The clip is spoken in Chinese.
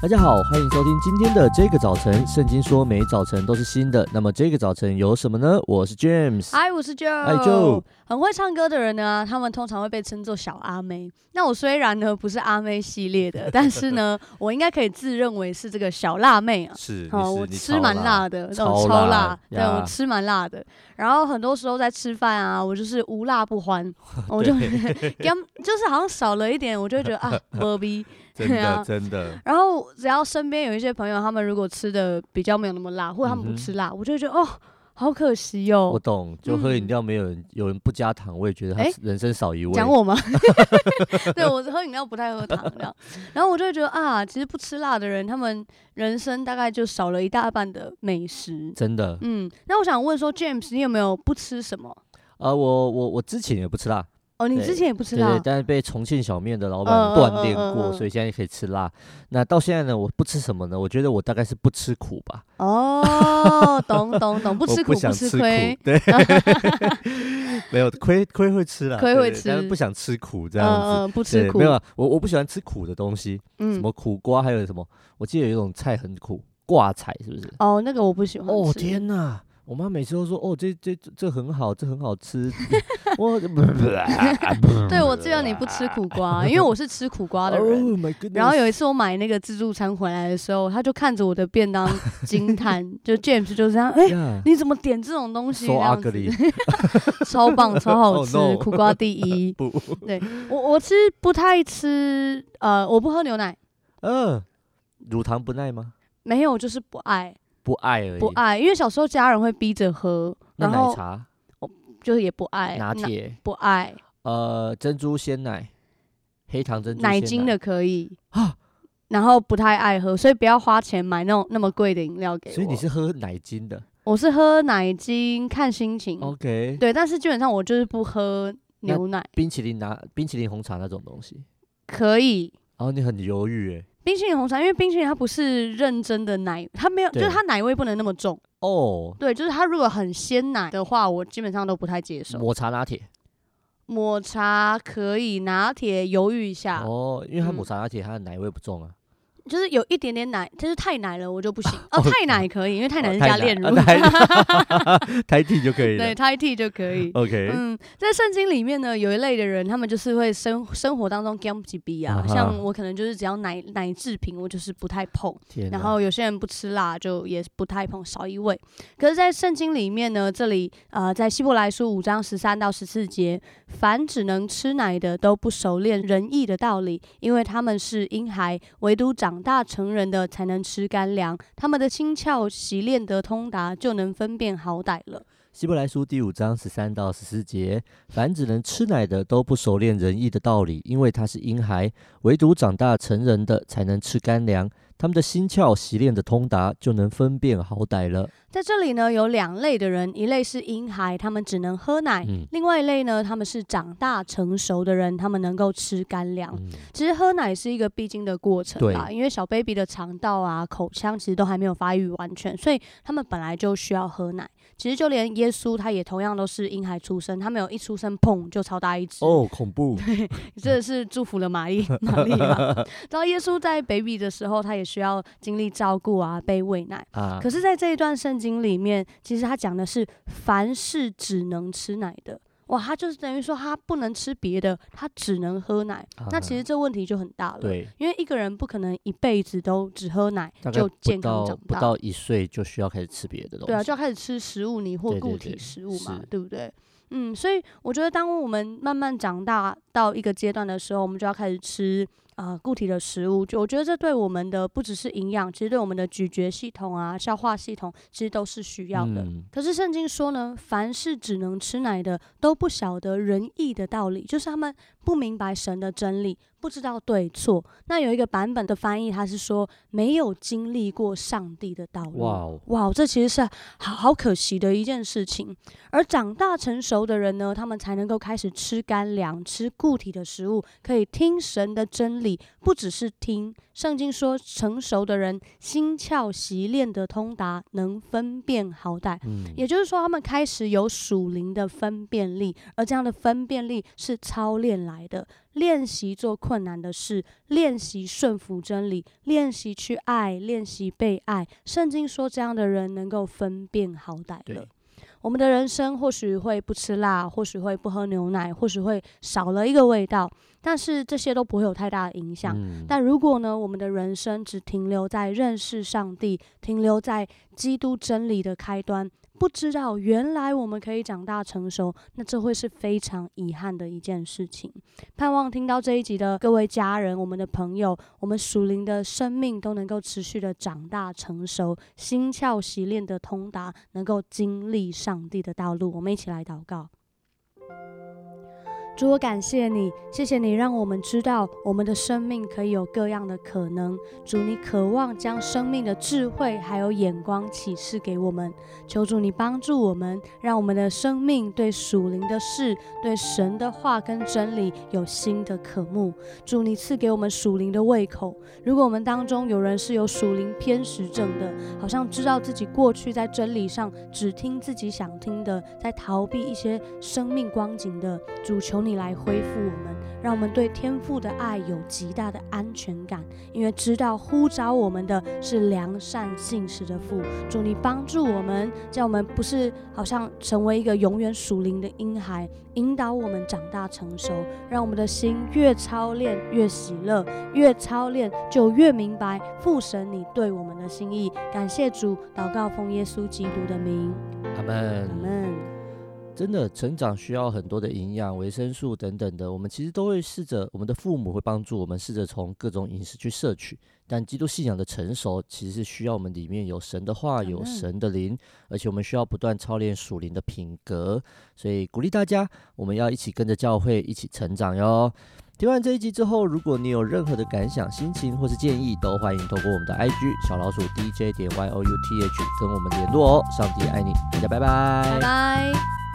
大家好，欢迎收听今天的这个早晨。圣经说每早晨都是新的，那么这个早晨有什么呢？我是 James，嗨，我是 Joe，嗨 Joe。很会唱歌的人呢，他们通常会被称作小阿妹。那我虽然呢不是阿妹系列的，但是呢，我应该可以自认为是这个小辣妹啊。是，哦，我吃蛮辣的，那种，超辣，对，我吃蛮辣的。然后很多时候在吃饭啊，我就是无辣不欢，我就 就是好像少了一点，我就会觉得啊，何必。真的 真的，然后只要身边有一些朋友，他们如果吃的比较没有那么辣，或者他们不吃辣，嗯、我就会觉得哦，好可惜哟、哦。我懂，就喝饮料没有人、嗯、有人不加糖，我也觉得他人生少一位。讲我吗？对，我喝饮料不太喝糖这样，然后我就会觉得啊，其实不吃辣的人，他们人生大概就少了一大半的美食。真的，嗯。那我想问说，James，你有没有不吃什么？呃，我我我之前也不吃辣。哦，你之前也不吃辣，对，对，但是被重庆小面的老板锻炼过，所以现在可以吃辣。那到现在呢，我不吃什么呢？我觉得我大概是不吃苦吧。哦，懂懂懂，不吃苦，不，不吃亏。对，没有亏亏会吃啦，亏会吃，但是不想吃苦这样子。呃、不吃苦，没有，我我不喜欢吃苦的东西。嗯，什么苦瓜，还有什么？我记得有一种菜很苦，挂菜是不是？哦，那个我不喜欢。哦，天哪！我妈每次都说：“哦，这这这很好，这很好吃。我 ”我对我知道你不吃苦瓜，因为我是吃苦瓜的人。Oh、然后有一次我买那个自助餐回来的时候，他就看着我的便当惊叹，就 James 就这样：“哎.你怎么点这种东西？” So ugly，超棒，超好吃，oh. 苦瓜第一。不，对我我其实不太吃，呃，我不喝牛奶。嗯、呃，乳糖不耐吗？没有，就是不爱。不爱而已，不爱，因为小时候家人会逼着喝。那奶茶，我就是也不爱。拿铁不爱。呃，珍珠鲜奶，黑糖珍珠奶。奶精的可以啊，然后不太爱喝，所以不要花钱买那种那么贵的饮料给我。所以你是喝奶精的？我是喝奶精，看心情。OK。对，但是基本上我就是不喝牛奶。冰淇淋拿冰淇淋红茶那种东西可以。然后你很犹豫诶。冰淇淋红茶，因为冰淇淋它不是认真的奶，它没有，就是它奶味不能那么重哦。对，就是它如果很鲜奶的话，我基本上都不太接受。抹茶拿铁，抹茶可以，拿铁犹豫一下哦，因为它抹茶拿铁它的奶味不重啊。就是有一点点奶，就是太奶了，我就不行。哦，太奶可以，因为太奶是加炼乳，胎记就可以。对，胎记就可以。OK。嗯，在圣经里面呢，有一类的人，他们就是会生生活当中 gam 几逼啊，像我可能就是只要奶奶制品，我就是不太碰。然后有些人不吃辣，就也不太碰，少一味。可是，在圣经里面呢，这里呃，在希伯来书五章十三到十四节，凡只能吃奶的，都不熟练仁义的道理，因为他们是婴孩，唯独长。长大成人的才能吃干粮，他们的心窍习练得通达，就能分辨好歹了。希伯来书第五章十三到十四节：凡只能吃奶的，都不熟练仁义的道理，因为他是婴孩；唯独长大成人的才能吃干粮，他们的心窍习练的通达，就能分辨好歹了。在这里呢，有两类的人，一类是婴孩，他们只能喝奶；嗯、另外一类呢，他们是长大成熟的人，他们能够吃干粮、嗯。其实喝奶是一个必经的过程啦，因为小 baby 的肠道啊、口腔其实都还没有发育完全，所以他们本来就需要喝奶。其实就连耶稣他也同样都是婴孩出生，他没有一出生砰就超大一只哦，恐怖！对，真的是祝福了玛丽玛丽啊。然后耶稣在 baby 的时候，他也需要经历照顾啊，被喂奶啊。可是，在这一段圣经里面，其实他讲的是凡是只能吃奶的，哇，他就是等于说他不能吃别的，他只能喝奶。啊、那其实这问题就很大了，对，因为一个人不可能一辈子都只喝奶就健康长大，不到一岁就需要开始吃别的东西，对啊，就要开始吃食物泥或固体食物嘛，对不对？嗯，所以我觉得当我们慢慢长大到一个阶段的时候，我们就要开始吃。啊、呃，固体的食物，就我觉得这对我们的不只是营养，其实对我们的咀嚼系统啊、消化系统，其实都是需要的。嗯、可是圣经说呢，凡是只能吃奶的，都不晓得仁义的道理，就是他们不明白神的真理，不知道对错。那有一个版本的翻译，他是说没有经历过上帝的道路。哇哇，这其实是好好可惜的一件事情。而长大成熟的人呢，他们才能够开始吃干粮、吃固。体的食物，可以听神的真理，不只是听。圣经说，成熟的人心窍习练的通达，能分辨好歹。嗯，也就是说，他们开始有属灵的分辨力，而这样的分辨力是操练来的。练习做困难的事，练习顺服真理，练习去爱，练习被爱。圣经说，这样的人能够分辨好歹了。我们的人生或许会不吃辣，或许会不喝牛奶，或许会少了一个味道，但是这些都不会有太大的影响。嗯。但如果呢，我们的人生只停留在认识上帝，停留在基督真理的开端。不知道原来我们可以长大成熟，那这会是非常遗憾的一件事情。盼望听到这一集的各位家人、我们的朋友，我们属灵的生命都能够持续的长大成熟，心窍习练的通达，能够经历上帝的道路。我们一起来祷告。主，我感谢你，谢谢你让我们知道我们的生命可以有各样的可能。主，你渴望将生命的智慧还有眼光启示给我们。求主你帮助我们，让我们的生命对属灵的事、对神的话跟真理有新的渴慕。主，你赐给我们属灵的胃口。如果我们当中有人是有属灵偏食症的，好像知道自己过去在真理上只听自己想听的，在逃避一些生命光景的，主求。你来恢复我们，让我们对天父的爱有极大的安全感，因为知道呼召我们的是良善信实的父。主，你帮助我们，叫我们不是好像成为一个永远属灵的婴孩，引导我们长大成熟，让我们的心越操练越喜乐，越操练就越明白父神你对我们的心意。感谢主，祷告奉耶稣基督的名，阿门，阿门。真的成长需要很多的营养、维生素等等的，我们其实都会试着，我们的父母会帮助我们试着从各种饮食去摄取。但基督信仰的成熟，其实是需要我们里面有神的话，有神的灵，而且我们需要不断操练属灵的品格。所以鼓励大家，我们要一起跟着教会一起成长哟。听完这一集之后，如果你有任何的感想、心情或是建议，都欢迎透过我们的 IG 小老鼠 DJ 点 Y O U T H 跟我们联络哦。上帝爱你，大家拜拜，拜拜。